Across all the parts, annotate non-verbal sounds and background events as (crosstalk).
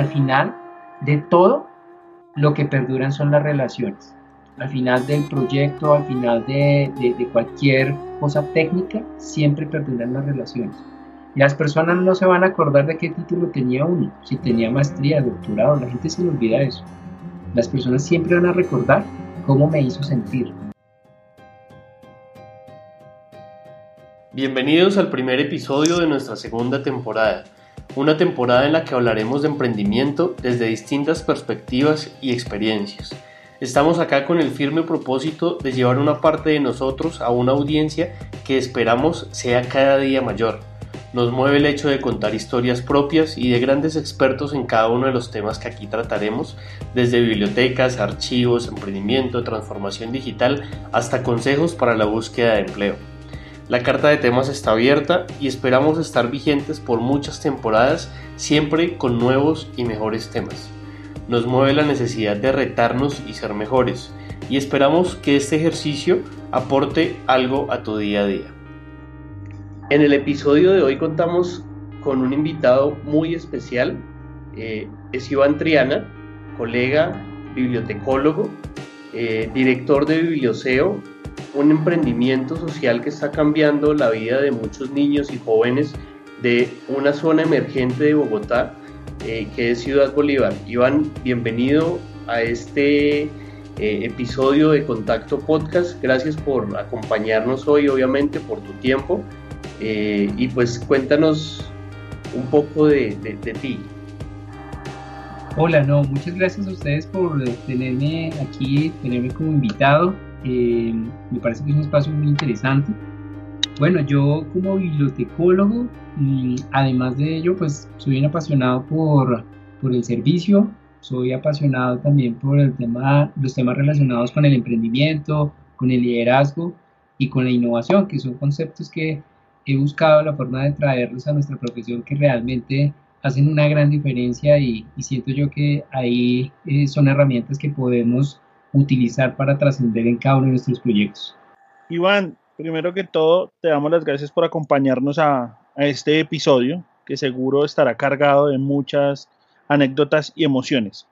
al final de todo, lo que perduran son las relaciones. Al final del proyecto, al final de, cualquier cosa técnica, siempre perduran las relaciones. Las personas no se van a acordar de qué título tenía uno, si tenía maestría, doctorado, la gente se le olvida eso. Las personas siempre van a recordar cómo me hizo sentir. Bienvenidos al primer episodio de nuestra segunda temporada, una temporada en la que hablaremos de emprendimiento desde distintas perspectivas y experiencias. Estamos acá con el firme propósito de llevar una parte de nosotros a una audiencia que esperamos sea cada día mayor. Nos mueve el hecho de contar historias propias y de grandes expertos en cada uno de los temas que aquí trataremos, desde bibliotecas, archivos, emprendimiento, transformación digital, hasta consejos para la búsqueda de empleo. La carta de temas está abierta y esperamos estar vigentes por muchas temporadas, siempre con nuevos y mejores temas. Nos mueve la necesidad de retarnos y ser mejores, y esperamos que este ejercicio aporte algo a tu día a día. En el episodio de hoy contamos con un invitado muy especial, eh, es Iván Triana, colega, bibliotecólogo, eh, director de Biblioseo un emprendimiento social que está cambiando la vida de muchos niños y jóvenes de una zona emergente de Bogotá, eh, que es Ciudad Bolívar. Iván, bienvenido a este eh, episodio de Contacto Podcast. Gracias por acompañarnos hoy, obviamente, por tu tiempo. Eh, y pues cuéntanos un poco de, de ti. Hola, no, muchas gracias a ustedes por tenerme aquí, tenerme como invitado. Eh, me parece que es un espacio muy interesante. Bueno, yo como bibliotecólogo, mm, además de ello, pues soy un apasionado por, por el servicio, soy apasionado también por el tema, los temas relacionados con el emprendimiento, con el liderazgo y con la innovación, que son conceptos que he buscado la forma de traerlos a nuestra profesión que realmente hacen una gran diferencia y, siento yo que ahí eh, son herramientas que podemos utilizar para trascender en cada uno de nuestros proyectos. Iván, primero que todo, te damos las gracias por acompañarnos a, este episodio, que seguro estará cargado de muchas anécdotas y emociones.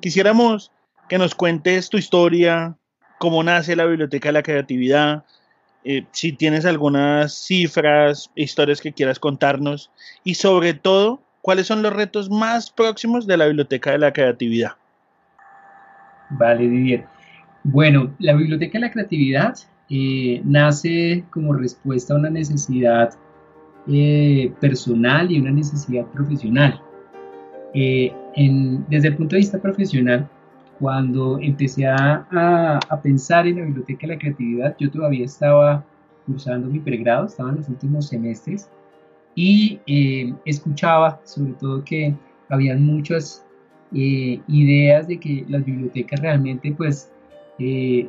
Quisiéramos que nos cuentes tu historia, cómo nace la Biblioteca de la Creatividad, eh, si tienes algunas cifras, historias que quieras contarnos y sobre todo, cuáles son los retos más próximos de la Biblioteca de la Creatividad. Vale, Didier. Bueno, la Biblioteca de la Creatividad eh, nace como respuesta a una necesidad eh, personal y una necesidad profesional. Eh, desde el punto de vista profesional, cuando empecé a, a, pensar en la Biblioteca de la Creatividad, yo todavía estaba cursando mi pregrado, estaba en los últimos semestres y escuchaba sobre todo que habían muchas eh, ideas de que las bibliotecas realmente pues eh,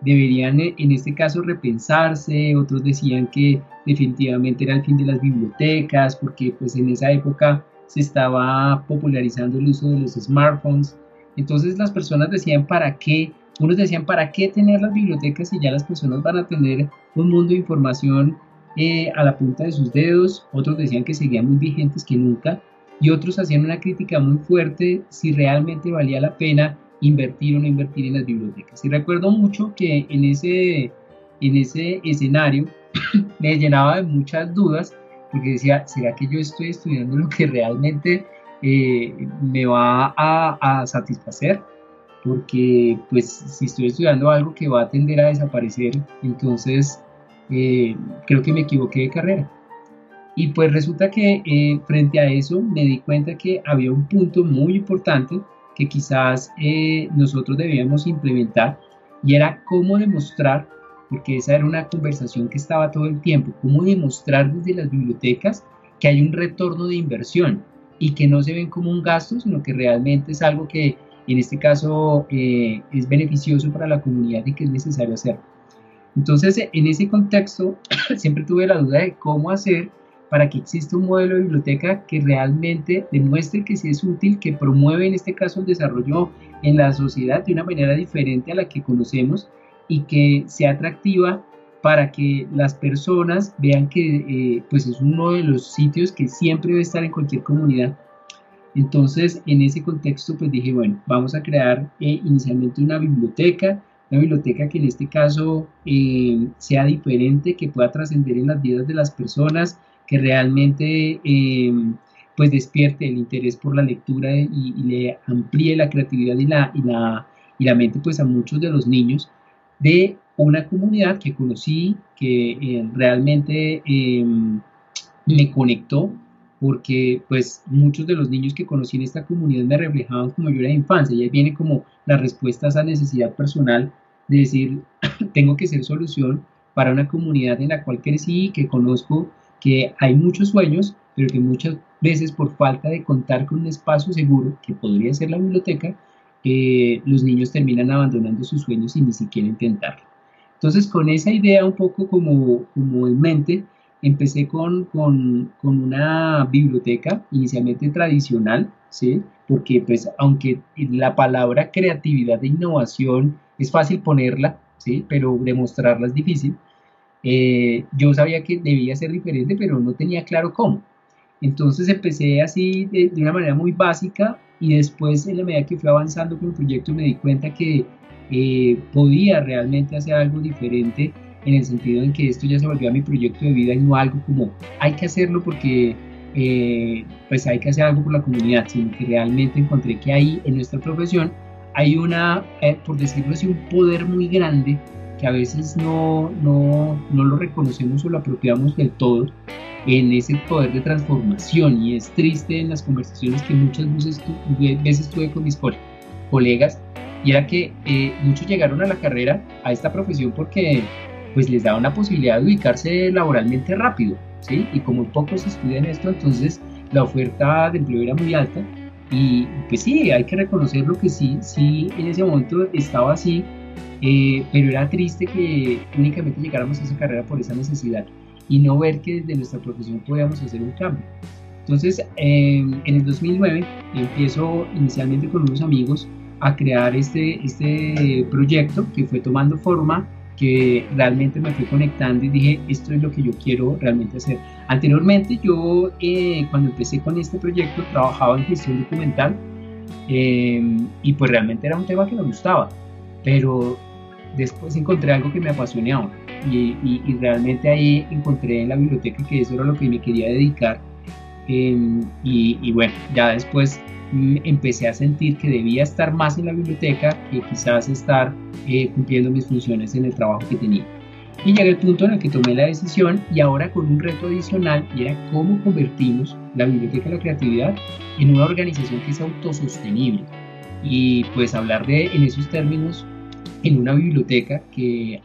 deberían eh, en este caso repensarse, otros decían que definitivamente era el fin de las bibliotecas porque pues en esa época se estaba popularizando el uso de los smartphones, entonces las personas decían para qué, unos decían para qué tener las bibliotecas si ya las personas van a tener un mundo de información a la punta de sus dedos, otros decían que seguían muy vigentes que nunca, y otros hacían una crítica muy fuerte si realmente valía la pena invertir o no invertir en las bibliotecas. Y recuerdo mucho que en ese, en ese escenario (coughs) me llenaba de muchas dudas porque decía, ¿será que yo estoy estudiando lo que realmente eh, me va a, satisfacer? Porque pues si estoy estudiando algo que va a tender a desaparecer, entonces eh, creo que me equivoqué de carrera. Y pues resulta que eh, frente a eso me di cuenta que había un punto muy importante que quizás eh, nosotros debíamos implementar y era cómo demostrar, porque esa era una conversación que estaba todo el tiempo, cómo demostrar desde las bibliotecas que hay un retorno de inversión y que no se ven como un gasto, sino que realmente es algo que en este caso eh, es beneficioso para la comunidad y que es necesario hacer. Entonces, en ese contexto, (coughs) siempre tuve la duda de cómo hacer para que exista un modelo de biblioteca que realmente demuestre que sí es útil, que promueve en este caso el desarrollo en la sociedad de una manera diferente a la que conocemos y que sea atractiva para que las personas vean que eh, pues es uno de los sitios que siempre debe estar en cualquier comunidad. Entonces, en ese contexto, pues dije, bueno, vamos a crear eh, inicialmente una biblioteca, una biblioteca que en este caso eh, sea diferente, que pueda trascender en las vidas de las personas, que realmente eh, pues despierte el interés por la lectura y, le amplíe la creatividad y la, y la, y la mente pues a muchos de los niños de una comunidad que conocí, que realmente me conectó porque pues muchos de los niños que conocí en esta comunidad me reflejaban como yo era de infancia y ahí viene como la respuesta a esa necesidad personal de decir (coughs) tengo que ser solución para una comunidad en la cual crecí que conozco que hay muchos sueños pero que muchas veces por falta de contar con un espacio seguro que podría ser la biblioteca eh, los niños terminan abandonando sus sueños sin ni siquiera intentarlo entonces con esa idea un poco como, como en mente empecé con, con, con, una biblioteca inicialmente tradicional, ¿sí? porque pues aunque la palabra creatividad e innovación es fácil ponerla, ¿sí? pero demostrarla es difícil, eh, yo sabía que debía ser diferente, pero no tenía claro cómo. Entonces empecé así de, una manera muy básica y después en la medida que fui avanzando con el proyecto me di cuenta que eh, podía realmente hacer algo diferente en el sentido en que esto ya se volvió a mi proyecto de vida y no algo como hay que hacerlo porque eh, pues hay que hacer algo por la comunidad, sino que realmente encontré que ahí en nuestra profesión hay una, eh, por decirlo así, un poder muy grande que a veces no, no, no lo reconocemos o lo apropiamos del todo en ese poder de transformación y es triste en las conversaciones que muchas veces, veces tuve con mis colegas y era que eh, muchos llegaron a la carrera, a esta profesión porque pues les da una posibilidad de ubicarse laboralmente rápido, ¿sí? Y como pocos estudian esto, entonces la oferta de empleo era muy alta y pues sí, hay que reconocer lo que sí, sí, en ese momento estaba así, eh, pero era triste que únicamente llegáramos a esa carrera por esa necesidad y no ver que desde nuestra profesión podíamos hacer un cambio. Entonces, en el 2009 empiezo inicialmente con unos amigos a crear este, este proyecto que fue tomando forma que realmente me fui conectando y dije, esto es lo que yo quiero realmente hacer. Anteriormente yo, eh, cuando empecé con este proyecto, trabajaba en gestión documental eh, y pues realmente era un tema que me gustaba, pero después encontré algo que me apasionaba y, y, realmente ahí encontré en la biblioteca que eso era lo que me quería dedicar eh, y, y bueno, ya después empecé a sentir que debía estar más en la biblioteca que quizás estar eh, cumpliendo mis funciones en el trabajo que tenía. Y llegué al punto en el que tomé la decisión y ahora con un reto adicional y era cómo convertimos la Biblioteca de la Creatividad en una organización que sea autosostenible. Y pues hablar de, en esos términos, en una biblioteca que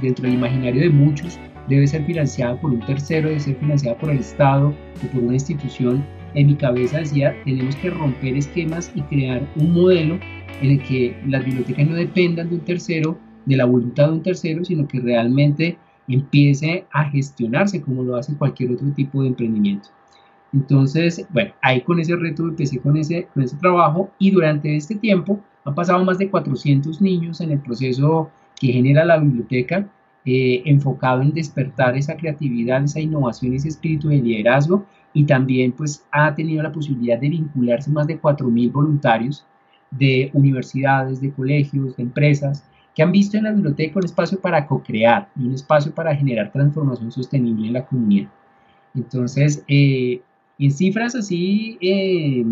dentro del imaginario de muchos debe ser financiada por un tercero, debe ser financiada por el Estado o por una institución en mi cabeza decía, tenemos que romper esquemas y crear un modelo en el que las bibliotecas no dependan de un tercero, de la voluntad de un tercero, sino que realmente empiece a gestionarse como lo hace cualquier otro tipo de emprendimiento. Entonces, bueno, ahí con ese reto empecé con ese, con ese trabajo y durante este tiempo han pasado más de 400 niños en el proceso que genera la biblioteca, eh, enfocado en despertar esa creatividad, esa innovación, ese espíritu de liderazgo y también pues ha tenido la posibilidad de vincularse más de 4.000 voluntarios de universidades, de colegios, de empresas, que han visto en la biblioteca un espacio para co-crear y un espacio para generar transformación sostenible en la comunidad. Entonces, eh, en cifras así eh,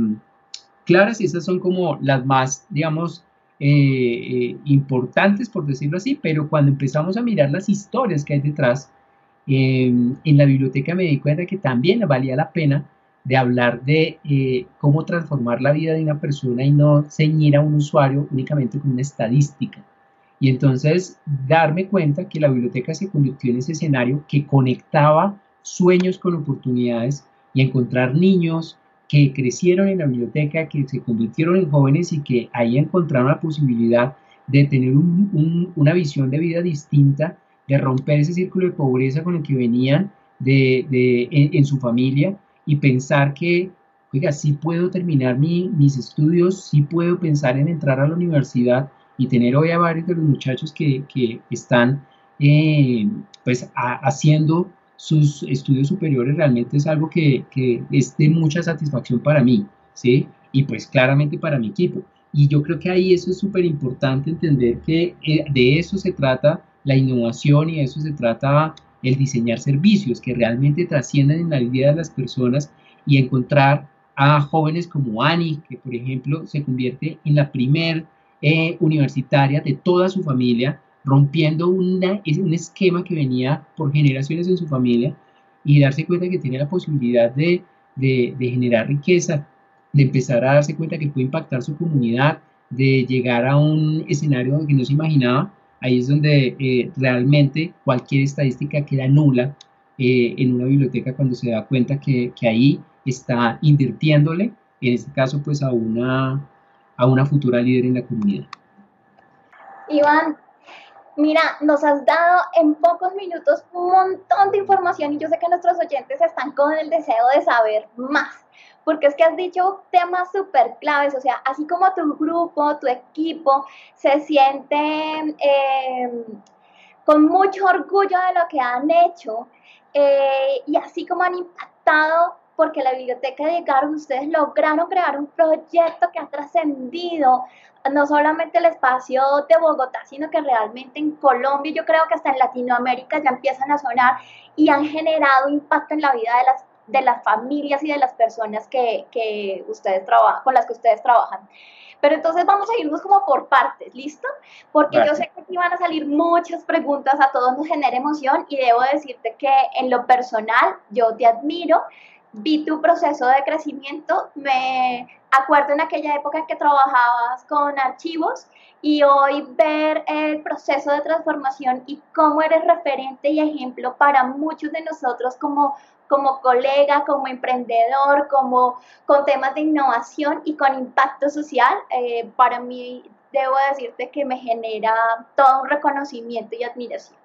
claras, esas son como las más, digamos, eh, importantes, por decirlo así, pero cuando empezamos a mirar las historias que hay detrás, en la biblioteca me di cuenta que también valía la pena de hablar de eh, cómo transformar la vida de una persona y no ceñir a un usuario únicamente con una estadística. Y entonces darme cuenta que la biblioteca se convirtió en ese escenario que conectaba sueños con oportunidades y encontrar niños que crecieron en la biblioteca, que se convirtieron en jóvenes y que ahí encontraron la posibilidad de tener una visión de vida distinta de romper ese círculo de pobreza con el que venían de, de en, su familia y pensar que, oiga, sí puedo terminar mi, mis estudios, sí puedo pensar en entrar a la universidad y tener hoy a varios de los muchachos que, que están eh, pues haciendo sus estudios superiores realmente es algo que, que, es de mucha satisfacción para mí. ¿sí? Y pues claramente para mi equipo. Y yo creo que ahí eso es súper importante entender que eh, de eso se trata la innovación y de eso se trata el diseñar servicios que realmente trasciendan en la vida de las personas y encontrar a jóvenes como Ani, que por ejemplo se convierte en la primer eh, universitaria de toda su familia, rompiendo una, un esquema que venía por generaciones en su familia y darse cuenta que tiene la posibilidad de, de, generar riqueza, de empezar a darse cuenta que puede impactar su comunidad, de llegar a un escenario que no se imaginaba. Ahí es donde eh, realmente cualquier estadística queda nula eh, en una biblioteca cuando se da cuenta que, que ahí está invirtiéndole, en este caso, pues a una, a una futura líder en la comunidad. Iván, mira, nos has dado en pocos minutos un montón de información y yo sé que nuestros oyentes están con el deseo de saber más, porque es que has dicho temas súper claves, o sea, así como tu grupo, tu equipo se siente em, con mucho orgullo de lo que han hecho eh, y así como han impactado porque la biblioteca de Garo, ustedes lograron crear un proyecto que ha trascendido no solamente el espacio de Bogotá, sino que realmente en Colombia, yo creo que hasta en Latinoamérica ya empiezan a sonar y han generado impacto en la vida de las, de las familias y de las personas que, que ustedes trabajan, con las que ustedes trabajan. Pero entonces vamos a irnos como por partes, ¿listo? Porque yo sé que aquí van a salir muchas preguntas, a todos nos genera emoción y debo decirte que en lo personal yo te admiro vi tu proceso de crecimiento, me acuerdo en aquella época que trabajabas con archivos y hoy ver el proceso de transformación y cómo eres referente y ejemplo para muchos de nosotros como, como colega, como emprendedor, como con temas de innovación y con impacto social, eh, para mí debo decirte que me genera todo un reconocimiento y admiración.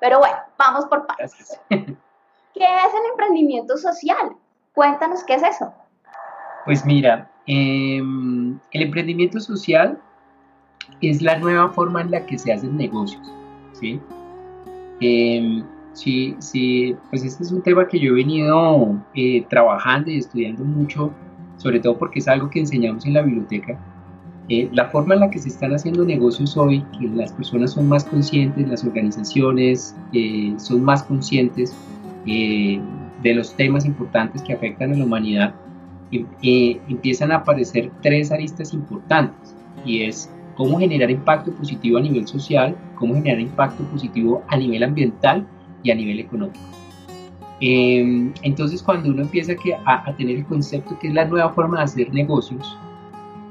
Pero bueno, vamos por partes. (laughs) ¿Qué es el emprendimiento social? Cuéntanos qué es eso. Pues mira, em, el emprendimiento social es la nueva forma en la que se hacen negocios, ¿sí? Em, sí, sí, pues este es un tema que yo he venido eh, trabajando y estudiando mucho, sobre todo porque es algo que enseñamos en la biblioteca. Eh, la forma en la que se están haciendo negocios hoy, que las personas son más conscientes, las organizaciones eh, son más conscientes, de los temas importantes que afectan a la humanidad, empiezan a aparecer tres aristas importantes y es cómo generar impacto positivo a nivel social, cómo generar impacto positivo a nivel ambiental y a nivel económico. Em, entonces cuando uno empieza a, a tener el concepto que es la nueva forma de hacer negocios,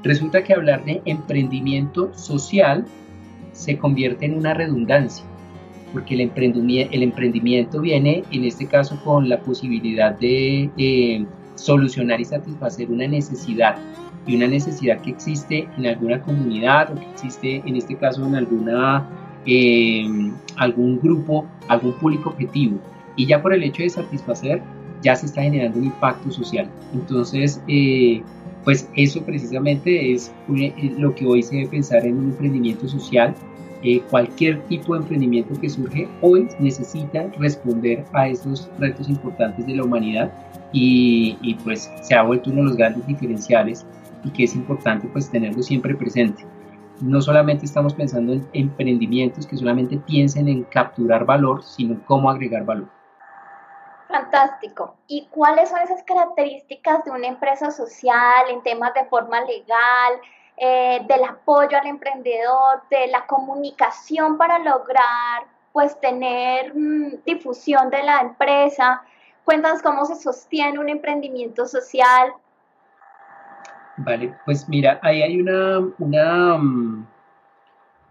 resulta que hablar de emprendimiento social se convierte en una redundancia porque el emprendimiento, el emprendimiento viene en este caso con la posibilidad de eh, solucionar y satisfacer una necesidad y una necesidad que existe en alguna comunidad o que existe en este caso en alguna eh, algún grupo, algún público objetivo y ya por el hecho de satisfacer ya se está generando un impacto social. Entonces, eh, pues eso precisamente es lo que hoy se debe pensar en un emprendimiento social cualquier tipo de emprendimiento que surge hoy necesita responder a esos retos importantes de la humanidad y, pues se ha vuelto uno de los grandes diferenciales y que es importante pues tenerlo siempre presente. No solamente estamos pensando en emprendimientos que solamente piensen en capturar valor, sino cómo agregar valor. Fantástico. ¿Y cuáles son esas características de una empresa social en temas de forma legal, eh, del apoyo al emprendedor, de la comunicación para lograr pues tener mm, difusión de la empresa. Cuéntanos cómo se sostiene un emprendimiento social. Vale, pues mira, ahí hay una, una, mm,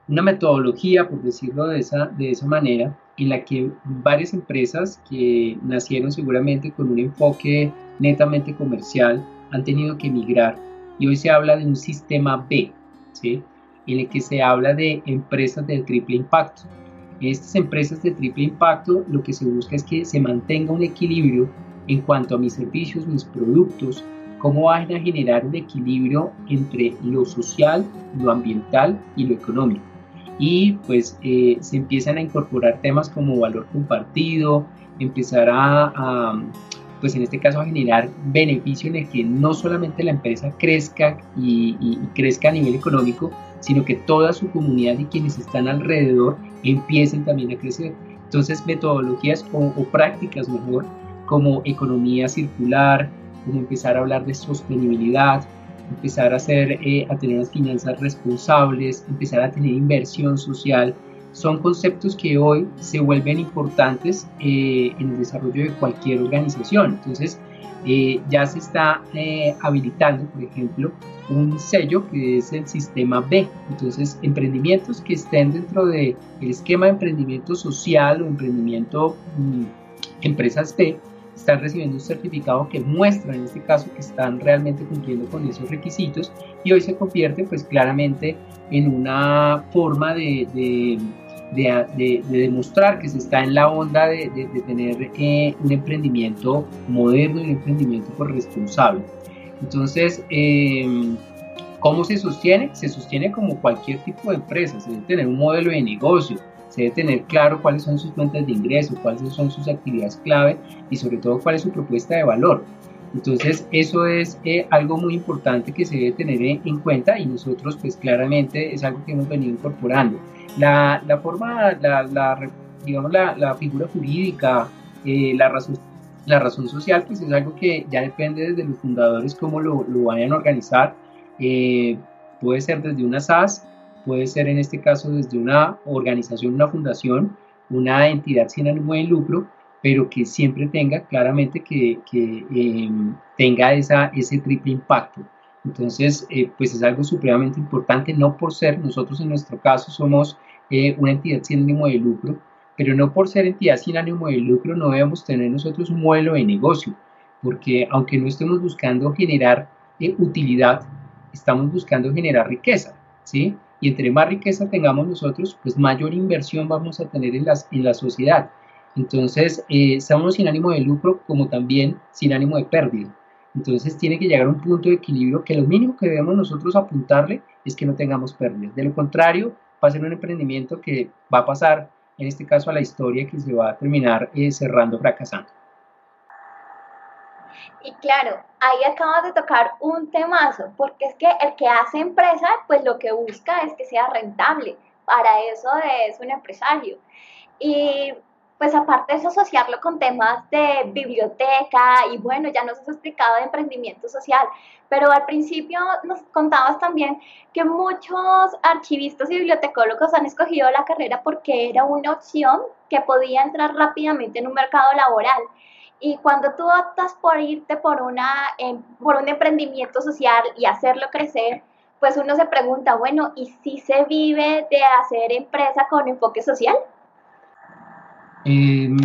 una metodología, por decirlo de esa, de esa manera, en la que varias empresas que nacieron seguramente con un enfoque netamente comercial han tenido que migrar y hoy se habla de un sistema B, ¿sí? en el que se habla de empresas de triple impacto. En estas empresas de triple impacto lo que se busca es que se mantenga un equilibrio en cuanto a mis servicios, mis productos, cómo van a generar un equilibrio entre lo social, lo ambiental y lo económico. Y pues eh, se empiezan a incorporar temas como valor compartido, empezar a, pues en este caso a generar beneficio en el que no solamente la empresa crezca y, crezca a nivel económico, sino que toda su comunidad y quienes están alrededor empiecen también a crecer. Entonces, metodologías o, prácticas mejor, como economía circular, como empezar a hablar de sostenibilidad, empezar a, hacer, eh, a tener unas finanzas responsables, empezar a tener inversión social, son conceptos que hoy se vuelven importantes eh, en el desarrollo de cualquier organización. Entonces, eh, ya se está eh, habilitando, por ejemplo, un sello que es el sistema B. Entonces, emprendimientos que estén dentro del esquema de emprendimiento social o emprendimiento mm, empresas B están recibiendo un certificado que muestra en este caso que están realmente cumpliendo con esos requisitos y hoy se convierte pues claramente en una forma de de, demostrar que se está en la onda de, tener eh, un emprendimiento moderno y un emprendimiento responsable. Entonces, em, ¿cómo se sostiene? Se sostiene como cualquier tipo de empresa, se debe tener un modelo de negocio, se debe tener claro cuáles son sus fuentes de ingreso, cuáles son sus actividades clave y sobre todo cuál es su propuesta de valor. Entonces, eso es eh, algo muy importante que se debe tener en cuenta y nosotros, pues claramente es algo que hemos venido incorporando. La, la forma, la, la, digamos, la, la figura jurídica, eh, la, razón, la razón social, pues es algo que ya depende desde los fundadores cómo lo, lo vayan a organizar. Eh, puede ser desde una SAS, puede ser en este caso desde una organización, una fundación, una entidad sin ánimo de lucro, pero que siempre tenga claramente que, que eh, tenga esa, ese triple impacto. Entonces, pues es algo supremamente importante, no por ser, nosotros en nuestro caso somos eh, una entidad sin ánimo de lucro, pero no por ser entidad sin ánimo de lucro no debemos tener nosotros un modelo de negocio, porque aunque no estemos buscando generar eh, utilidad, estamos buscando generar riqueza, ¿sí? Y entre más riqueza tengamos nosotros, pues mayor inversión vamos a tener en, las, en la sociedad. Entonces, eh, estamos sin ánimo de lucro como también sin ánimo de pérdida. Entonces, tiene que llegar a un punto de equilibrio que lo mínimo que debemos nosotros apuntarle es que no tengamos pérdidas. De lo contrario, va a ser un emprendimiento que va a pasar, en este caso, a la historia que se va a terminar eh, cerrando, fracasando. Y claro, ahí acabas de tocar un temazo, porque es que el que hace empresa, pues lo que busca es que sea rentable. Para eso es un empresario. Y pues aparte de asociarlo con temas de biblioteca y bueno, ya nos has explicado de emprendimiento social, pero al principio nos contabas también que muchos archivistas y bibliotecólogos han escogido la carrera porque era una opción que podía entrar rápidamente en un mercado laboral. Y cuando tú optas por irte por, una, em, por un emprendimiento social y hacerlo crecer, pues uno se pregunta, bueno, ¿y si se vive de hacer empresa con enfoque social? Em,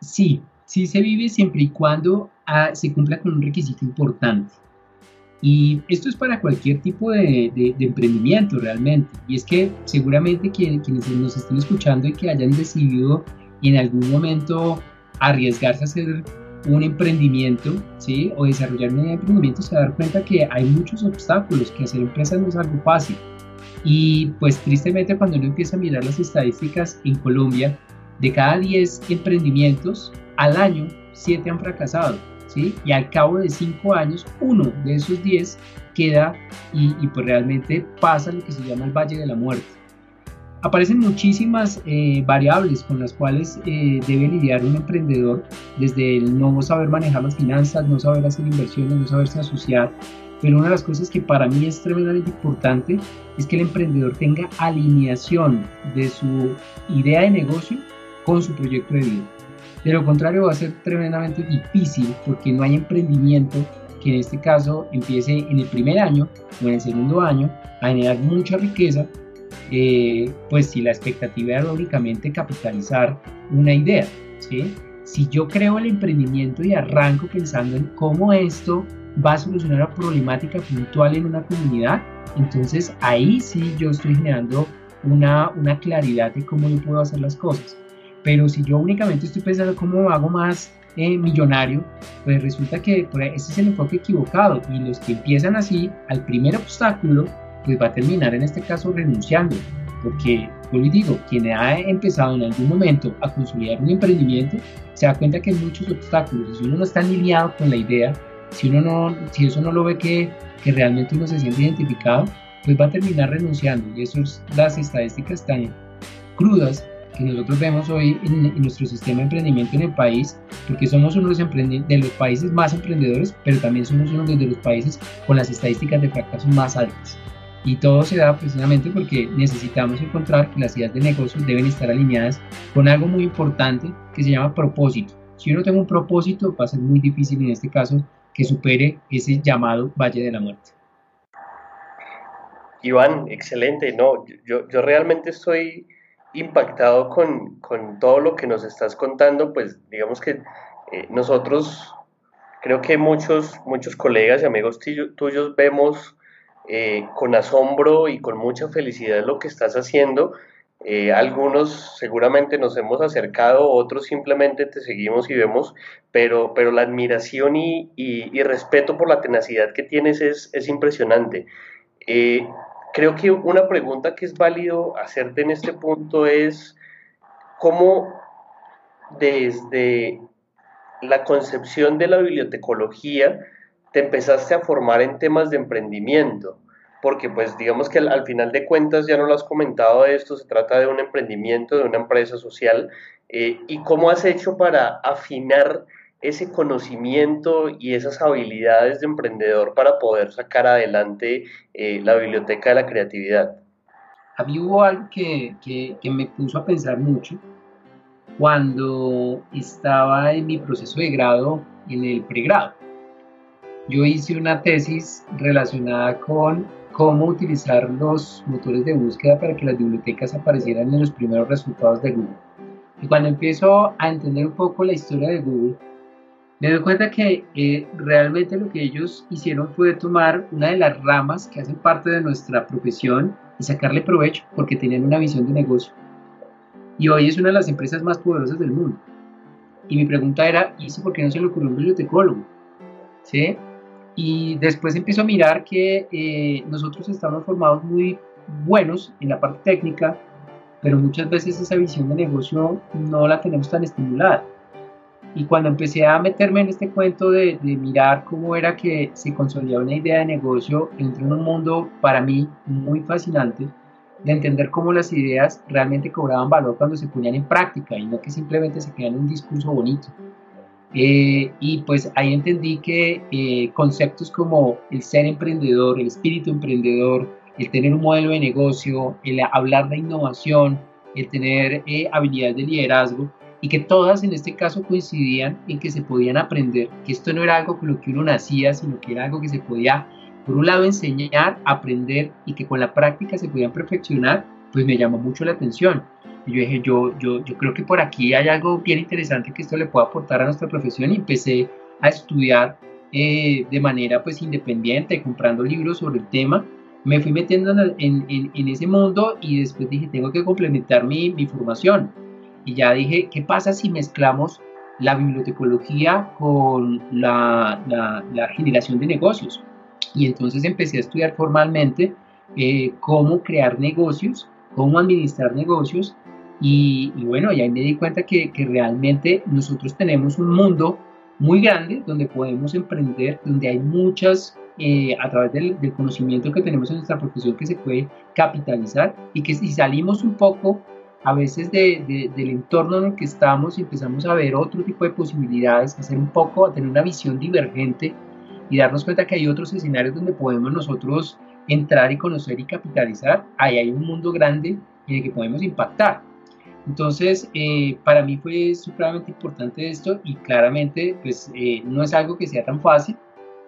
sí, sí se vive siempre y cuando ah, se cumpla con un requisito importante. Y esto es para cualquier tipo de, emprendimiento realmente. Y es que seguramente quienes nos estén escuchando y que hayan decidido en algún momento arriesgarse a hacer un emprendimiento, ¿sí? O desarrollar un emprendimiento, se va a dar cuenta que hay muchos obstáculos, que hacer empresas no es algo fácil. Y pues tristemente cuando uno empieza a mirar las estadísticas en Colombia, de cada 10 emprendimientos, al año 7 han fracasado, ¿sí? Y al cabo de 5 años, uno de esos 10 queda y, pues realmente pasa lo que se llama el Valle de la Muerte. Aparecen muchísimas eh, variables con las cuales eh, debe lidiar un emprendedor, desde el no saber manejar las finanzas, no saber hacer inversiones, no saberse asociar, pero una de las cosas que para mí es tremendamente importante es que el emprendedor tenga alineación de su idea de negocio con su proyecto de vida. De lo contrario va a ser tremendamente difícil porque no hay emprendimiento que en este caso empiece en el primer año o en el segundo año a generar mucha riqueza, eh, pues si la expectativa era únicamente capitalizar una idea. Si yo creo el emprendimiento y arranco pensando en cómo esto va a solucionar una problemática puntual en una comunidad, entonces ahí sí yo estoy generando una, una claridad de cómo yo puedo hacer las cosas. Pero si yo únicamente estoy pensando cómo hago más eh, millonario, pues resulta que ese es el enfoque equivocado y los que empiezan así, al primer obstáculo, pues va a terminar en este caso renunciando, porque, como les digo, quien ha empezado en algún momento a consolidar un emprendimiento se da cuenta que hay muchos obstáculos. Si uno no está alineado con la idea, si uno no, si eso no lo ve que, que realmente uno se siente identificado, pues va a terminar renunciando. Y eso es las estadísticas tan crudas que nosotros vemos hoy en, nuestro sistema de emprendimiento en el país, porque somos uno de los, de los países más emprendedores, pero también somos uno de los países con las estadísticas de fracaso más altas. Y todo se da precisamente porque necesitamos encontrar que las ideas de negocio deben estar alineadas con algo muy importante que se llama propósito. Si uno tiene un propósito, va a ser muy difícil en este caso que supere ese llamado Valle de la Muerte. Iván, excelente. No, yo, yo realmente estoy impactado con, con, todo lo que nos estás contando. Pues digamos que eh, nosotros, creo que muchos, muchos colegas y amigos tuyos vemos eh, con asombro y con mucha felicidad lo que estás haciendo. Eh, algunos seguramente nos hemos acercado, otros simplemente te seguimos y vemos, pero, pero la admiración y, y, respeto por la tenacidad que tienes es, es impresionante. Eh, creo que una pregunta que es válido hacerte en este punto es cómo desde la concepción de la bibliotecología te empezaste a formar en temas de emprendimiento, porque pues digamos que al, final de cuentas ya no lo has comentado esto, se trata de un emprendimiento, de una empresa social, eh, y cómo has hecho para afinar ese conocimiento y esas habilidades de emprendedor para poder sacar adelante eh, la biblioteca de la creatividad. A mí hubo algo que, que, que me puso a pensar mucho cuando estaba en mi proceso de grado en el pregrado yo hice una tesis relacionada con cómo utilizar los motores de búsqueda para que las bibliotecas aparecieran en los primeros resultados de Google. Y cuando empiezo a entender un poco la historia de Google, me doy cuenta que eh, realmente lo que ellos hicieron fue tomar una de las ramas que hacen parte de nuestra profesión y sacarle provecho porque tenían una visión de negocio. Y hoy es una de las empresas más poderosas del mundo. Y mi pregunta era, ¿y eso por qué no se le ocurrió un bibliotecólogo? ¿Sí? Y después empiezo a mirar que eh, nosotros estamos formados muy buenos en la parte técnica, pero muchas veces esa visión de negocio no la tenemos tan estimulada. Y cuando empecé a meterme en este cuento de, mirar cómo era que se consolidaba una idea de negocio, entré en un mundo para mí muy fascinante de entender cómo las ideas realmente cobraban valor cuando se ponían en práctica y no que simplemente se quedan en un discurso bonito. Eh, y pues ahí entendí que eh, conceptos como el ser emprendedor, el espíritu emprendedor, el tener un modelo de negocio, el hablar de innovación, el tener eh, habilidades de liderazgo, y que todas en este caso coincidían en que se podían aprender, que esto no era algo con lo que uno nacía, sino que era algo que se podía, por un lado, enseñar, aprender y que con la práctica se podían perfeccionar, pues me llamó mucho la atención. Y yo dije, yo, yo, yo creo que por aquí hay algo bien interesante que esto le pueda aportar a nuestra profesión y empecé a estudiar eh, de manera pues independiente, comprando libros sobre el tema. Me fui metiendo en, en, en, ese mundo y después dije, tengo que complementar mi, mi formación. Y ya dije, ¿qué pasa si mezclamos la bibliotecología con la, la, generación de negocios? Y entonces empecé a estudiar formalmente eh, cómo crear negocios, cómo administrar negocios y, bueno, y ahí me di cuenta que, realmente nosotros tenemos un mundo muy grande donde podemos emprender, donde hay muchas, eh, a través del, conocimiento que tenemos en nuestra profesión que se puede capitalizar y que si salimos un poco a veces de, de, del entorno en el que estamos empezamos a ver otro tipo de posibilidades, hacer un poco, a tener una visión divergente y darnos cuenta que hay otros escenarios donde podemos nosotros entrar y conocer y capitalizar, ahí hay un mundo grande en el que podemos impactar. Entonces, eh, para mí fue supremamente importante esto y claramente, pues eh, no es algo que sea tan fácil,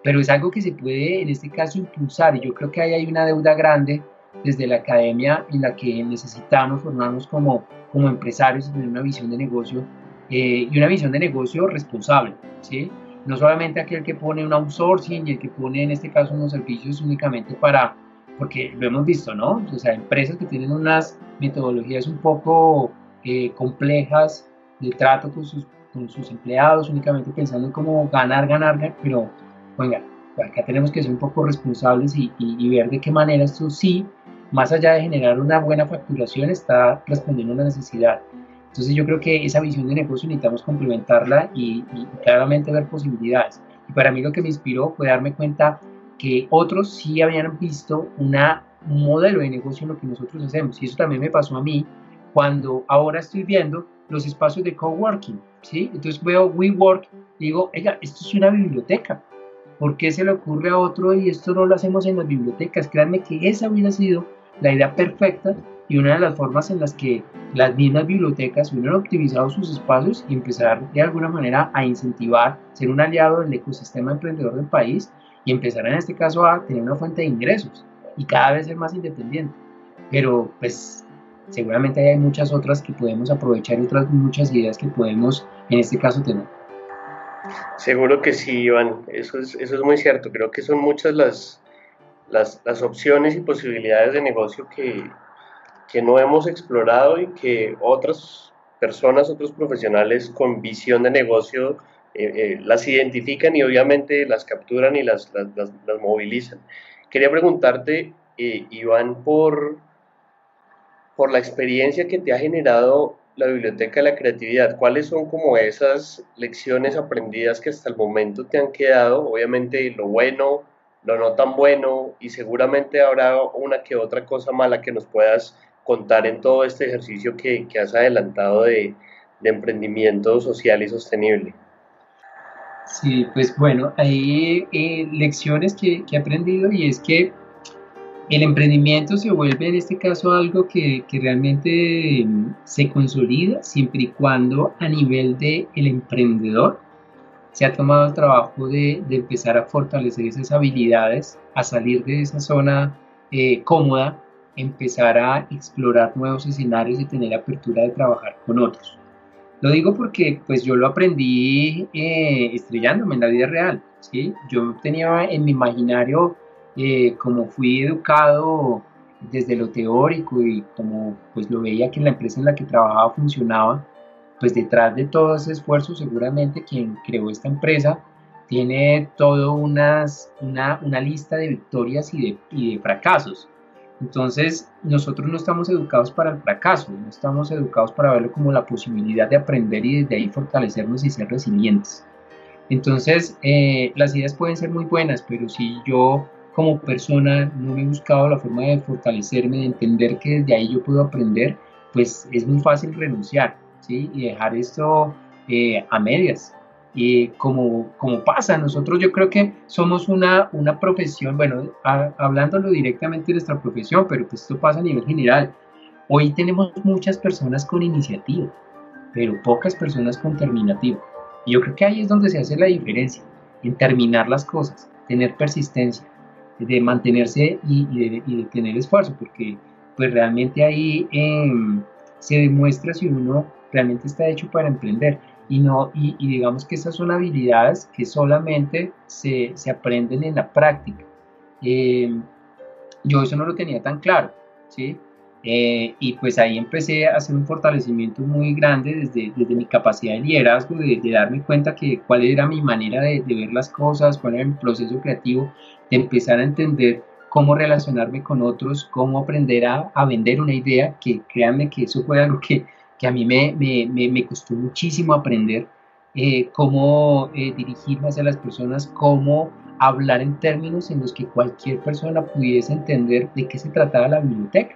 pero es algo que se puede en este caso impulsar y yo creo que ahí hay una deuda grande desde la academia en la que necesitamos formarnos como, como empresarios y tener una visión de negocio eh, y una visión de negocio responsable, ¿sí? No solamente aquel que pone un outsourcing y el que pone en este caso unos servicios únicamente para, porque lo hemos visto, ¿no? O sea, empresas que tienen unas metodologías un poco eh, complejas de trato con sus, con sus empleados, únicamente pensando en cómo ganar, ganar, ganar pero, venga, acá tenemos que ser un poco responsables y, y, ver de qué manera esto sí más allá de generar una buena facturación, está respondiendo a una necesidad. Entonces yo creo que esa visión de negocio necesitamos complementarla y, y claramente ver posibilidades. Y para mí lo que me inspiró fue darme cuenta que otros sí habían visto una, un modelo de negocio en lo que nosotros hacemos. Y eso también me pasó a mí cuando ahora estoy viendo los espacios de coworking. ¿sí? Entonces veo WeWork y digo, oiga, esto es una biblioteca. ¿Por qué se le ocurre a otro y esto no lo hacemos en las bibliotecas? Créanme que esa hubiera sido la idea perfecta y una de las formas en las que las mismas bibliotecas hubieran optimizado sus espacios y empezar de alguna manera a incentivar, ser un aliado del ecosistema emprendedor del país y empezar en este caso a tener una fuente de ingresos y cada vez ser más independiente. Pero pues seguramente hay muchas otras que podemos aprovechar y otras muchas ideas que podemos en este caso tener. Seguro que sí, Iván, eso es, eso es muy cierto. Creo que son muchas las, las, las opciones y posibilidades de negocio que, que no hemos explorado y que otras personas, otros profesionales con visión de negocio eh, eh, las identifican y obviamente las capturan y las, las, movilizan. Quería preguntarte, eh, Iván, por, por la experiencia que te ha generado la Biblioteca de la Creatividad, ¿cuáles son como esas lecciones aprendidas que hasta el momento te han quedado? Obviamente lo bueno, lo no tan bueno y seguramente habrá una que otra cosa mala que nos puedas contar en todo este ejercicio que, que has adelantado de, de, emprendimiento social y sostenible. Sí, pues bueno, hay eh, lecciones que, que, he aprendido y es que el emprendimiento se vuelve en este caso algo que, que realmente mm, se consolida siempre y cuando a nivel del el emprendedor se ha tomado el trabajo de, empezar a fortalecer esas habilidades, a salir de esa zona eh, cómoda empezar a explorar nuevos escenarios y tener apertura de trabajar con otros. Lo digo porque pues yo lo aprendí eh, estrellándome en la vida real. ¿sí? Yo tenía en mi imaginario, eh, como fui educado desde lo teórico y como pues lo veía que la empresa en la que trabajaba funcionaba, pues detrás de todo ese esfuerzo seguramente quien creó esta empresa tiene toda una, una lista de victorias y de, y de fracasos. Entonces, nosotros no estamos educados para el fracaso, no estamos educados para verlo como la posibilidad de aprender y desde ahí fortalecernos y ser resilientes. Entonces, eh, las ideas pueden ser muy buenas, pero si yo como persona no me he buscado la forma de fortalecerme, de entender que desde ahí yo puedo aprender, pues es muy fácil renunciar ¿sí? y dejar esto eh, a medias. Y como, como pasa, nosotros yo creo que somos una, una profesión, bueno, hablándolo directamente de nuestra profesión, pero pues esto pasa a nivel general. Hoy tenemos muchas personas con iniciativa, pero pocas personas con terminativa. Y yo creo que ahí es donde se hace la diferencia, en terminar las cosas, tener persistencia, de mantenerse y, y, de, tener esfuerzo, porque pues realmente ahí eh, se demuestra si uno realmente está hecho para emprender y, no, y, digamos que esas son habilidades que solamente se, se aprenden en la práctica. Eh, yo eso no lo tenía tan claro, ¿sí? Eh, y pues ahí empecé a hacer un fortalecimiento muy grande desde, desde mi capacidad de liderazgo, de, darme cuenta que cuál era mi manera de, ver las cosas, cuál era proceso creativo, de empezar a entender cómo relacionarme con otros, cómo aprender a, a vender una idea, que créanme que eso fue algo que que a mí me, me, me costó muchísimo aprender eh, cómo eh, dirigirme hacia las personas, cómo hablar en términos en los que cualquier persona pudiese entender de qué se trataba la biblioteca.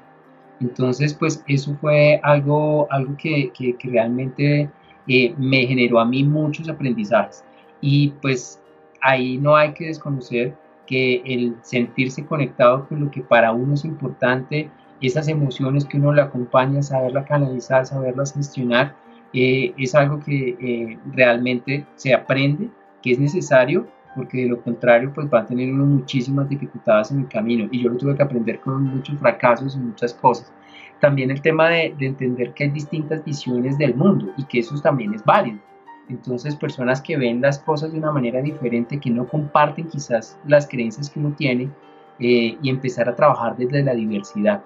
Entonces, pues eso fue algo, algo que, que, realmente eh, me generó a mí muchos aprendizajes. Y pues ahí no hay que desconocer que el sentirse conectado con lo que para uno es importante, esas emociones que uno le acompaña, saberlas canalizar, saberlas gestionar, eh, es algo que eh, realmente se aprende, que es necesario, porque de lo contrario pues va a tener uno muchísimas dificultades en el camino y yo lo tuve que aprender con muchos fracasos y muchas cosas. También el tema de, de entender que hay distintas visiones del mundo y que eso también es válido. Entonces, personas que ven las cosas de una manera diferente, que no comparten quizás las creencias que uno tiene, eh, y empezar a trabajar desde la diversidad.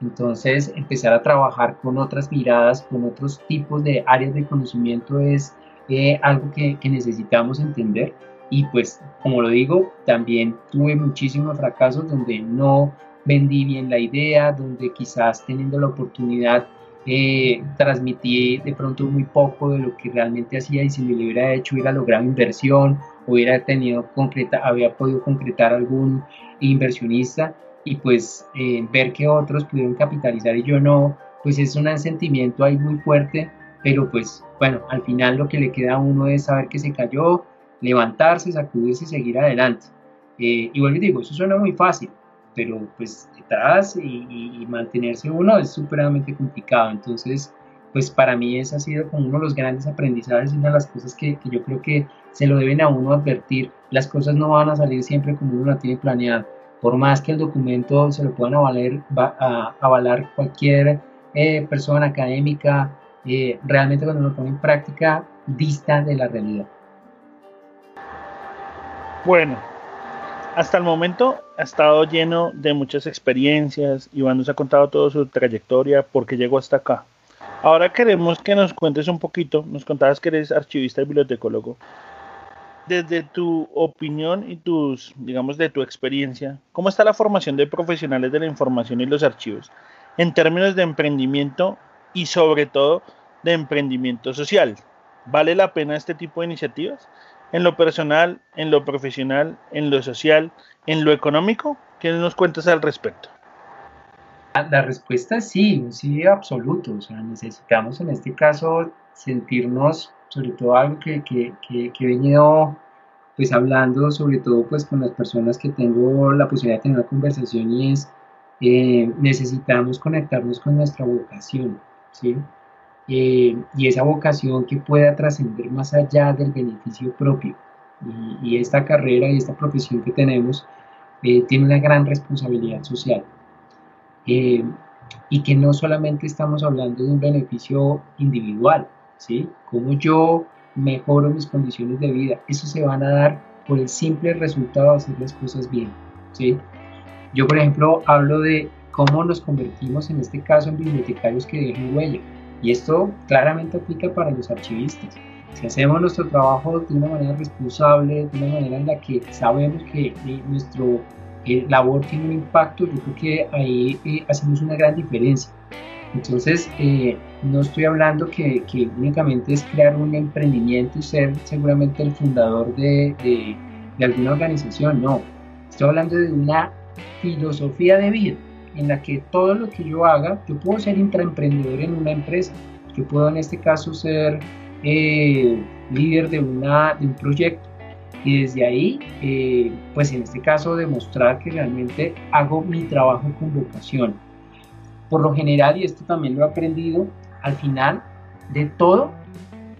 Entonces, empezar a trabajar con otras miradas, con otros tipos de áreas de conocimiento es eh, algo que, necesitamos entender. Y pues, como lo digo, también tuve muchísimos fracasos donde no, vendí bien la idea, donde quizás teniendo la oportunidad eh, transmití de pronto muy poco de lo que realmente hacía y si me lo hubiera hecho hubiera logrado inversión, hubiera tenido concreta, había podido concretar algún inversionista y pues eh, ver que otros pudieron capitalizar y yo no, pues es un sentimiento ahí muy fuerte, pero pues bueno, al final lo que le queda a uno es saber que se cayó, levantarse, sacudirse y seguir adelante. Eh, igual que digo, eso suena muy fácil, pero pues detrás y, mantenerse uno es supremamente complicado. Entonces, pues para mí ese ha sido como uno de los grandes aprendizajes una de las cosas que, que, yo creo que se lo deben a uno advertir. Las cosas no van a salir siempre como uno la tiene planeada. Por más que el documento se lo puedan avalar, va a avalar cualquier eh, persona académica, eh, realmente cuando lo pone en práctica dista de la realidad. Bueno, hasta el momento ha estado lleno de muchas experiencias. Iván nos ha contado toda su trayectoria, por qué llegó hasta acá. Ahora queremos que nos cuentes un poquito, nos contabas que eres archivista y bibliotecólogo. Desde tu opinión y tus, digamos, de tu experiencia, ¿cómo está la formación de profesionales de la información y los archivos en términos de emprendimiento y sobre todo de emprendimiento social? ¿Vale la pena este tipo de iniciativas? En lo personal, en lo profesional, en lo social, en lo económico, ¿qué nos cuentas al respecto? Ah, la respuesta es sí, sí, absoluto. O sea, necesitamos en este caso sentirnos, sobre todo algo que, que, que, he venido pues hablando, sobre todo pues con las personas que tengo la posibilidad de tener una conversación y es, eh, necesitamos conectarnos con nuestra vocación, ¿sí? Eh, y esa vocación que pueda trascender más allá del beneficio propio. Y, y, esta carrera y esta profesión que tenemos eh, tiene una gran responsabilidad social. Eh, y que no solamente estamos hablando de un beneficio individual, ¿sí? Como yo mejoro mis condiciones de vida, eso se van a dar por el simple resultado de hacer las cosas bien, ¿sí? Yo, por ejemplo, hablo de cómo nos convertimos en este caso en bibliotecarios que dejen huella. Y esto claramente aplica para los archivistas. Si hacemos nuestro trabajo de una manera responsable, de una manera en la que sabemos que eh, nuestro eh, labor tiene un impacto, yo creo que ahí eh, hacemos una gran diferencia. Entonces, eh, no estoy hablando que, únicamente es crear un emprendimiento y ser seguramente el fundador de, alguna organización, no. Estoy hablando de una filosofía de vida en la que todo lo que yo haga, yo puedo ser intraemprendedor en una empresa, yo puedo en este caso ser líder de, una, de un proyecto, y desde ahí, eh, pues en este caso, demostrar que realmente hago mi trabajo con vocación. Por lo general, y esto también lo he aprendido, al final de todo,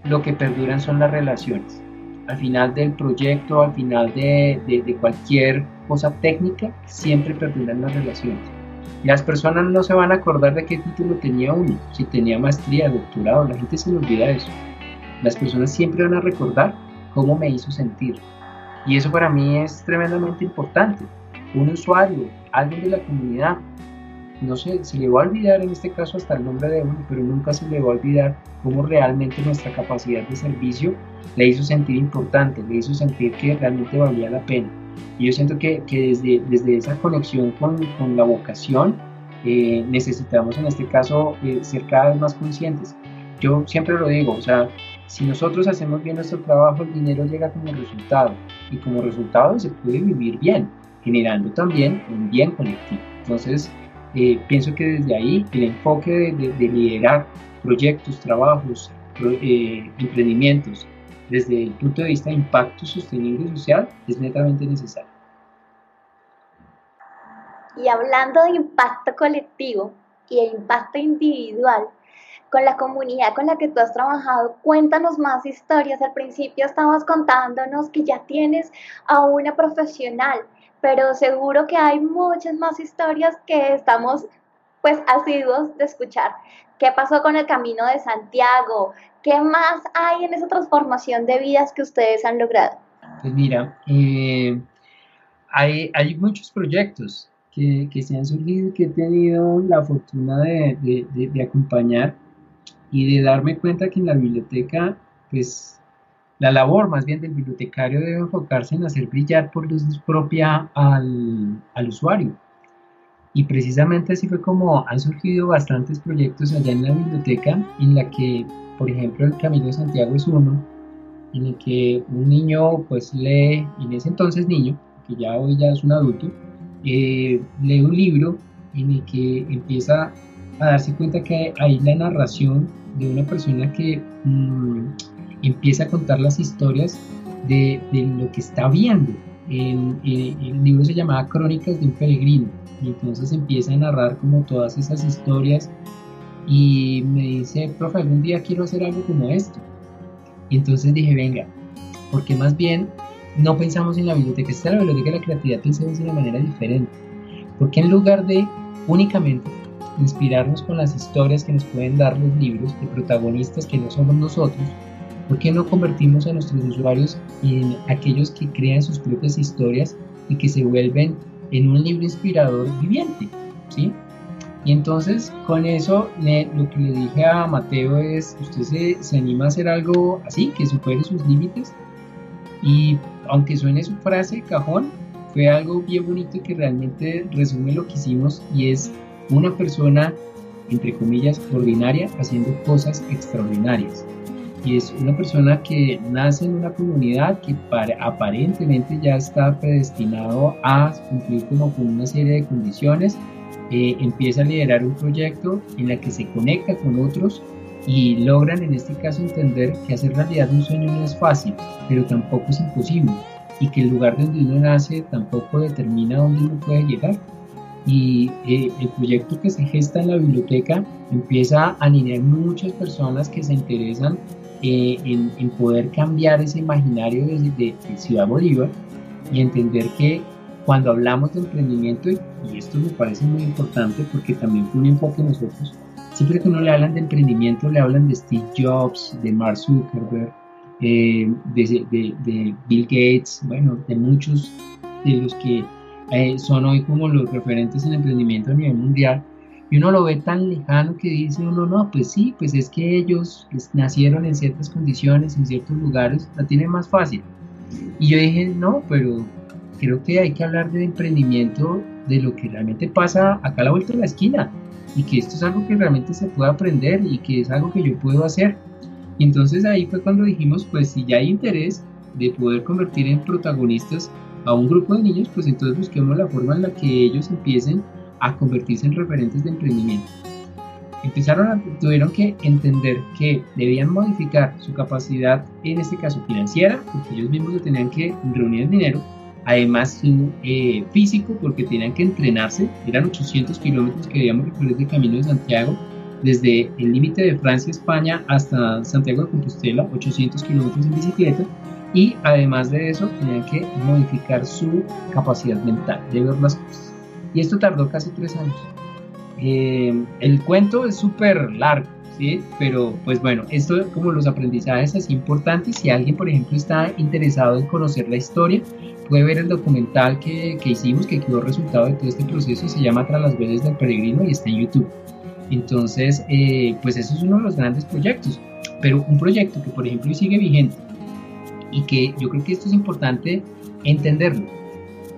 lo que perduran son las relaciones. Al final del proyecto, al final de, de, cualquier cosa técnica, siempre perduran las relaciones. Las personas no se van a acordar de qué título tenía uno, si tenía maestría, doctorado, la gente se le olvida eso. Las personas siempre van a recordar cómo me hizo sentir. Y eso para mí es tremendamente importante. Un usuario, alguien de la comunidad, no sé, se le va a olvidar en este caso hasta el nombre de uno, pero nunca se le va a olvidar cómo realmente nuestra capacidad de servicio le hizo sentir importante, le hizo sentir que realmente valía la pena. Y yo siento que, que desde, desde esa conexión con, con la vocación eh, necesitamos en este caso eh, ser cada vez más conscientes. Yo siempre lo digo, o sea, si nosotros hacemos bien nuestro trabajo, el dinero llega como resultado y como resultado se puede vivir bien, generando también un bien colectivo. Entonces, eh, pienso que desde ahí el enfoque de, liderar proyectos, trabajos, eh, emprendimientos desde el punto de vista de impacto sostenible social es netamente necesario. Y hablando de impacto colectivo y de impacto individual, con la comunidad con la que tú has trabajado. Cuéntanos más historias. Al principio estabas contándonos que ya tienes a una profesional, pero seguro que hay muchas más historias que estamos pues asiduos de escuchar. ¿Qué pasó con el Camino de Santiago? ¿Qué más hay en esa transformación de vidas que ustedes han logrado? Pues mira, eh, hay, muchos proyectos que, que, se han surgido que he tenido la fortuna de, de, de acompañar y de darme cuenta que en la biblioteca, pues la labor más bien del bibliotecario debe enfocarse en hacer brillar por luz propia al, al usuario. Y precisamente así fue como han surgido bastantes proyectos allá en la biblioteca, en la que, por ejemplo, el Camino de Santiago es uno, en el que un niño pues lee, en ese entonces niño, que ya hoy ya es un adulto, eh, lee un libro en el que empieza a darse cuenta que hay la narración de una persona que mm, empieza a contar las historias de, lo que está viendo. El, el, libro se llamaba Crónicas de un peregrino y entonces empieza a narrar como todas esas historias y me dice, profe, algún día quiero hacer algo como esto. Y entonces dije, venga, porque más bien no pensamos en la biblioteca, esta es la biblioteca de la creatividad, pensemos de una manera diferente. Porque en lugar de únicamente inspirarnos con las historias que nos pueden dar los libros de protagonistas que no somos nosotros, ¿por qué no convertimos a nuestros usuarios en aquellos que crean sus propias historias y que se vuelven en un libro inspirador viviente? ¿sí? Y entonces con eso lo que le dije a Mateo es, usted se, se anima a hacer algo así, que supere sus límites. Y aunque suene su frase cajón, fue algo bien bonito que realmente resume lo que hicimos y es una persona, entre comillas, ordinaria haciendo cosas extraordinarias. Y es una persona que nace en una comunidad que aparentemente ya está predestinado a cumplir como con una serie de condiciones. Eh, empieza a liderar un proyecto en la que se conecta con otros y logran en este caso entender que hacer realidad un sueño no es fácil, pero tampoco es imposible y que el lugar donde uno nace tampoco determina dónde uno puede llegar. Y eh, el proyecto que se gesta en la biblioteca empieza a alinear muchas personas que se interesan eh, en, poder cambiar ese imaginario de, Ciudad Bolívar y entender que cuando hablamos de emprendimiento, y esto me parece muy importante porque también fue un enfoque nosotros, siempre que uno le hablan de emprendimiento, le hablan de Steve Jobs, de Mark Zuckerberg, eh, de, Bill Gates, bueno, de muchos de los que eh, son hoy como los referentes en emprendimiento a nivel mundial, y uno lo ve tan lejano que dice uno, no, pues sí, pues es que ellos nacieron en ciertas condiciones, en ciertos lugares, la tienen más fácil. Y yo dije, no, pero creo que hay que hablar de emprendimiento, de lo que realmente pasa acá a la vuelta de la esquina, y que esto es algo que realmente se puede aprender y que es algo que yo puedo hacer. Y entonces ahí fue cuando dijimos, pues si ya hay interés de poder convertir en protagonistas a un grupo de niños, pues entonces busquemos la forma en la que ellos empiecen a convertirse en referentes de emprendimiento. Empezaron a, tuvieron que entender que debían modificar su capacidad, en este caso financiera, porque ellos mismos tenían que reunir el dinero, además su eh, físico, porque tenían que entrenarse, eran 800 kilómetros que debíamos recorrer del Camino de Santiago, desde el límite de Francia, España, hasta Santiago de Compostela, 800 kilómetros en bicicleta, y además de eso tenían que modificar su capacidad mental de ver las cosas. Y esto tardó casi tres años. Eh, el cuento es súper largo, ¿sí? Pero pues bueno, esto como los aprendizajes así importantes, si alguien por ejemplo está interesado en conocer la historia, puede ver el documental que, que hicimos, que quedó resultado de todo este proceso, se llama Tras las Veces del Peregrino y está en YouTube. Entonces, eh, pues eso es uno de los grandes proyectos. Pero un proyecto que, por ejemplo, sigue vigente y que yo creo que esto es importante entenderlo.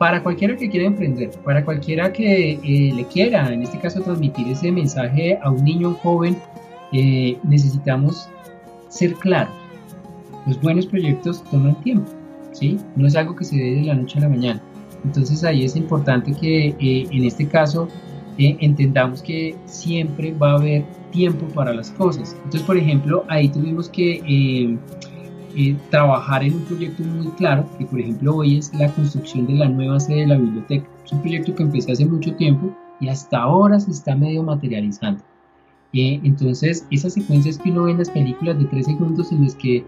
Para cualquiera que quiera emprender, para cualquiera que eh, le quiera, en este caso, transmitir ese mensaje a un niño, un joven, eh, necesitamos ser claros. Los buenos proyectos toman tiempo, ¿sí? No es algo que se dé de la noche a la mañana. Entonces ahí es importante que en este caso entendamos que siempre va a haber tiempo para las cosas. Entonces, por ejemplo, ahí tuvimos que eh, eh, trabajar en un proyecto muy claro, que por ejemplo hoy es la construcción de la nueva sede de la biblioteca. Es un proyecto que empecé hace mucho tiempo y hasta ahora se está medio materializando. Eh, entonces, esas secuencias que uno ve en las películas de tres segundos en las que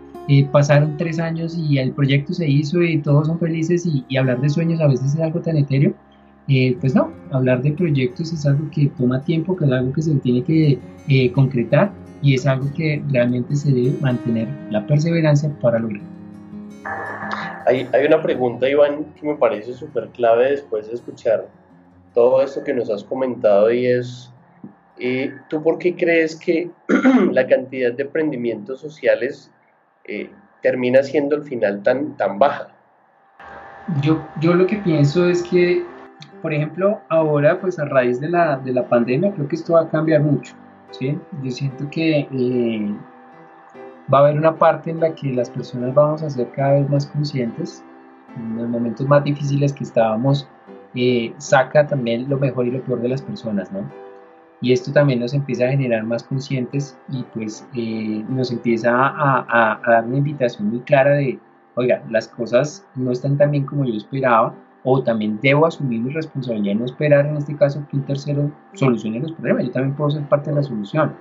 pasaron tres años y el proyecto se hizo y todos son felices y, y hablar de sueños a veces es algo tan etéreo, eh, pues no, hablar de proyectos es algo que toma tiempo, que es algo que se tiene que eh, concretar y es algo que realmente se debe mantener la perseverancia para lograr. Hay, hay una pregunta, Iván, que me parece súper clave después de escuchar todo esto que nos has comentado y es, eh, ¿tú por qué crees que (clears throat) la cantidad de emprendimientos sociales termina siendo al final tan, tan baja? Yo, yo lo que pienso es que por ejemplo, ahora, pues a raíz de la, de la pandemia, creo que esto va a cambiar mucho. ¿Sí? Yo siento que eh, va a haber una parte en la que las personas vamos a ser cada vez más conscientes. En los momentos más difíciles que estábamos, eh, saca también lo mejor y lo peor de las personas, ¿no? Y esto también nos empieza a generar más conscientes y pues eh, nos empieza a, dar una invitación muy clara de, oiga, las cosas no están tan bien como yo esperaba, o también debo asumir mi responsabilidad y no esperar en este caso que un tercero solucione los problemas, yo también puedo ser parte de la solución.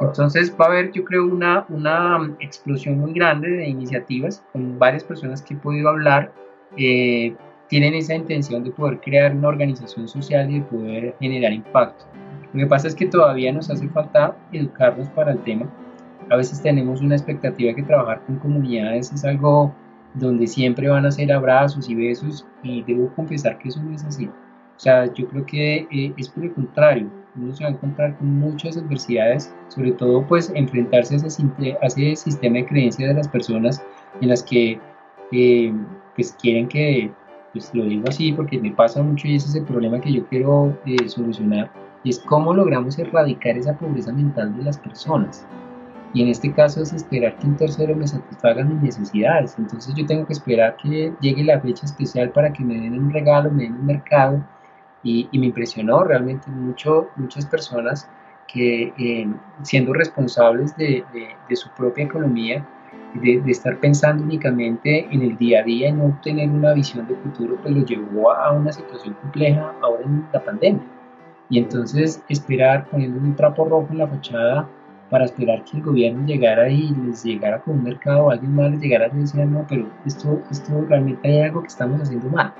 Entonces va a haber, yo creo, una, una explosión muy grande de iniciativas con varias personas que he podido hablar. Eh, tienen esa intención de poder crear una organización social y de poder generar impacto. Lo que pasa es que todavía nos hace falta educarnos para el tema. A veces tenemos una expectativa que trabajar con comunidades es algo donde siempre van a ser abrazos y besos y debo confesar que eso no es así. O sea, yo creo que eh, es por el contrario, uno se va a encontrar con muchas adversidades, sobre todo pues enfrentarse a ese, a ese sistema de creencias de las personas en las que eh, pues quieren que, pues lo digo así porque me pasa mucho y ese es el problema que yo quiero eh, solucionar, y es cómo logramos erradicar esa pobreza mental de las personas. Y en este caso es esperar que un tercero me satisfaga mis necesidades. Entonces yo tengo que esperar que llegue la fecha especial para que me den un regalo, me den un mercado. Y, me impresionó realmente mucho, muchas personas que eh, siendo responsables de, su propia economía, de, de, estar pensando únicamente en el día a día y no tener una visión de futuro, pues lo llevó a una situación compleja ahora en la pandemia. Y entonces esperar poniendo un trapo rojo en la fachada para esperar que el gobierno llegara y les llegara con un mercado o alguien más les llegara y decía, no, pero esto, esto realmente hay algo que estamos haciendo mal.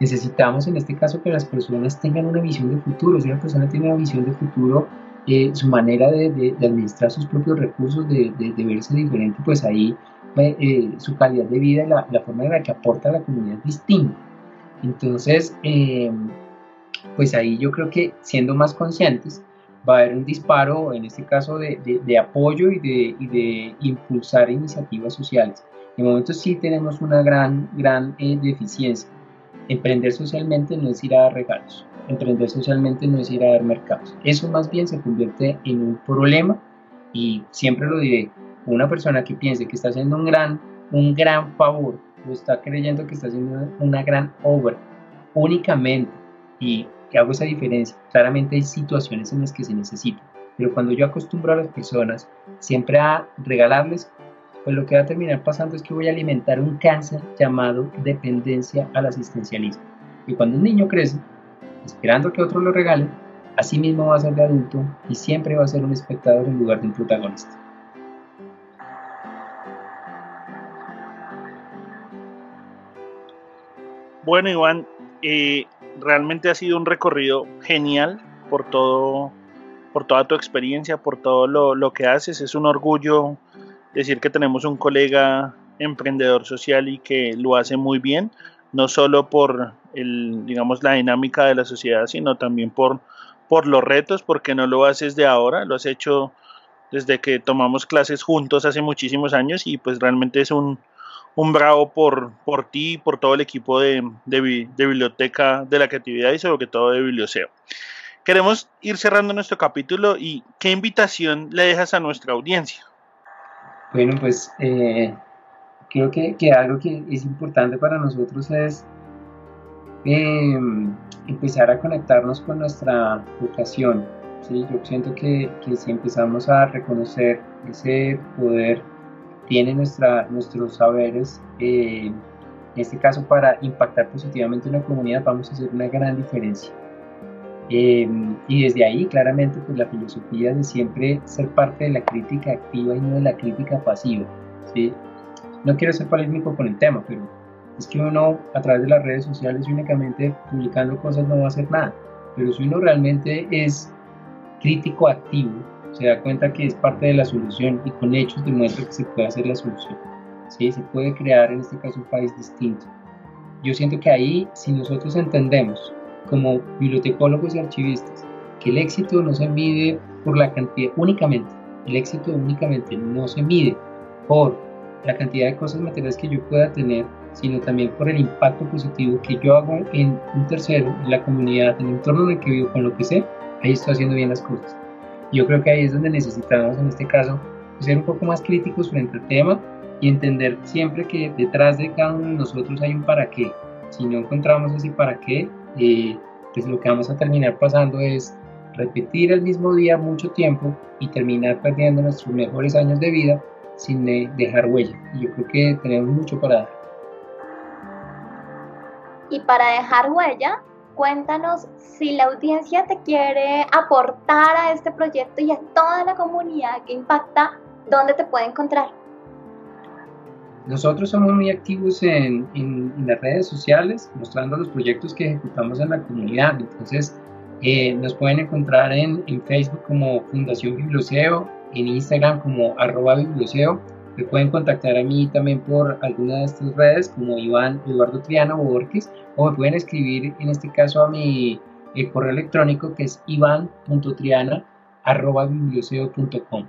Necesitamos en este caso que las personas tengan una visión de futuro. Si una persona tiene una visión de futuro, eh, su manera de, administrar sus propios recursos, de, de verse diferente, pues ahí eh, eh, su calidad de vida y la, la, forma en la que aporta a la comunidad es distinta. Entonces, pues ahí yo creo que siendo más conscientes, va a haber un disparo, en este caso, de, de, apoyo y de, y de, impulsar iniciativas sociales. En momentos sí tenemos una gran, gran eh, deficiencia. Emprender socialmente no es ir a dar regalos. Emprender socialmente no es ir a dar mercados. Eso más bien se convierte en un problema y siempre lo diré, una persona que piense que está haciendo un gran, un gran favor o está creyendo que está haciendo una gran obra únicamente y que hago esa diferencia. Claramente hay situaciones en las que se necesita, pero cuando yo acostumbro a las personas siempre a regalarles, pues lo que va a terminar pasando es que voy a alimentar un cáncer llamado dependencia al asistencialismo. Y cuando un niño crece, esperando que otro lo regale, así mismo va a ser de adulto y siempre va a ser un espectador en lugar de un protagonista. Bueno, Iván, eh, realmente ha sido un recorrido genial por todo, por toda tu experiencia, por todo lo, que haces. Es un orgullo decir que tenemos un colega emprendedor social y que lo hace muy bien, no solo por el, digamos, la dinámica de la sociedad, sino también por, por los retos, porque no lo haces de ahora, lo has hecho desde que tomamos clases juntos hace muchísimos años y pues realmente es un, un bravo por, por ti y por todo el equipo de, Biblioteca de la Creatividad y sobre todo de Biblioseo. Queremos ir cerrando nuestro capítulo y ¿qué invitación le dejas a nuestra audiencia? Bueno, pues eh, creo que, algo que es importante para nosotros es em, empezar a conectarnos con nuestra vocación. ¿sí? Yo siento que, que si empezamos a reconocer ese poder tiene nuestra, nuestros saberes, eh, en este caso para impactar positivamente en la comunidad, vamos a hacer una gran diferencia. Eh, y desde ahí, claramente, pues la filosofía de siempre ser parte de la crítica activa y no de la crítica pasiva. ¿sí? No quiero ser polémico con el tema, pero es que uno a través de las redes sociales únicamente publicando cosas no va a hacer nada. Pero si uno realmente es crítico activo, se da cuenta que es parte de la solución y con hechos demuestra que se puede hacer la solución. ¿sí? Se puede crear en este caso un país distinto. Yo siento que ahí, si nosotros entendemos como bibliotecólogos y archivistas que el éxito no se mide por la cantidad únicamente, el éxito únicamente no se mide por la cantidad de cosas materiales que yo pueda tener, sino también por el impacto positivo que yo hago en un tercero, en la comunidad, en el entorno en el que vivo, con lo que sé, ahí estoy haciendo bien las cosas. Yo creo que ahí es donde necesitamos, en este caso, ser un poco más críticos frente al tema y entender siempre que detrás de cada uno de nosotros hay un para qué. Si no encontramos ese para qué, eh, pues lo que vamos a terminar pasando es repetir el mismo día mucho tiempo y terminar perdiendo nuestros mejores años de vida sin dejar huella. Y yo creo que tenemos mucho para dar. Y para dejar huella, cuéntanos si la audiencia te quiere aportar a este proyecto y a toda la comunidad que impacta, ¿dónde te puede encontrar? Nosotros somos muy activos en, las redes sociales, mostrando los proyectos que ejecutamos en la comunidad. Entonces, eh, nos pueden encontrar en, Facebook como Fundación Biblioseo, en Instagram como arroba biblioseo. Me pueden contactar a mí también por alguna de estas redes como Iván Eduardo Triano Borges o me pueden escribir en este caso a mi eh, correo electrónico que es ivan.triana arroba biblioseo.com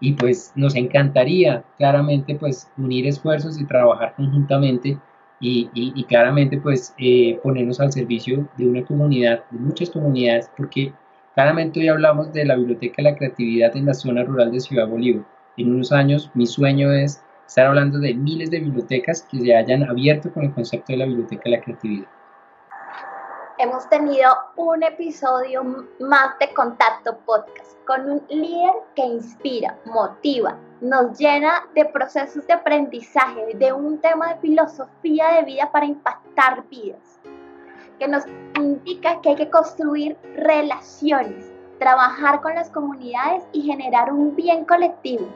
y pues nos encantaría claramente pues unir esfuerzos y trabajar conjuntamente y, y, claramente pues eh, ponernos al servicio de una comunidad, de muchas comunidades, porque claramente hoy hablamos de la Biblioteca de la Creatividad en la zona rural de Ciudad Bolívar. En unos años mi sueño es estar hablando de miles de bibliotecas que se hayan abierto con el concepto de la Biblioteca de la Creatividad. Hemos tenido un episodio más de Contacto Podcast con un líder que inspira, motiva, nos llena de procesos de aprendizaje, de un tema de filosofía de vida para impactar vidas, que nos indica que hay que construir relaciones, trabajar con las comunidades y generar un bien colectivo,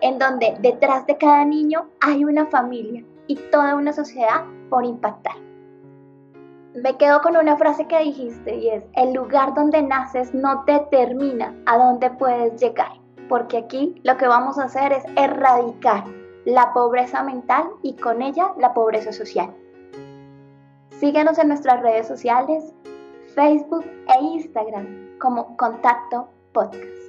en donde detrás de cada niño hay una familia y toda una sociedad por impactar me quedo con una frase que dijiste y es, el lugar donde naces no determina a dónde puedes llegar, porque aquí lo que vamos a hacer es erradicar la pobreza mental y con ella la pobreza social. Síguenos en nuestras redes sociales, Facebook e Instagram como Contacto Podcast.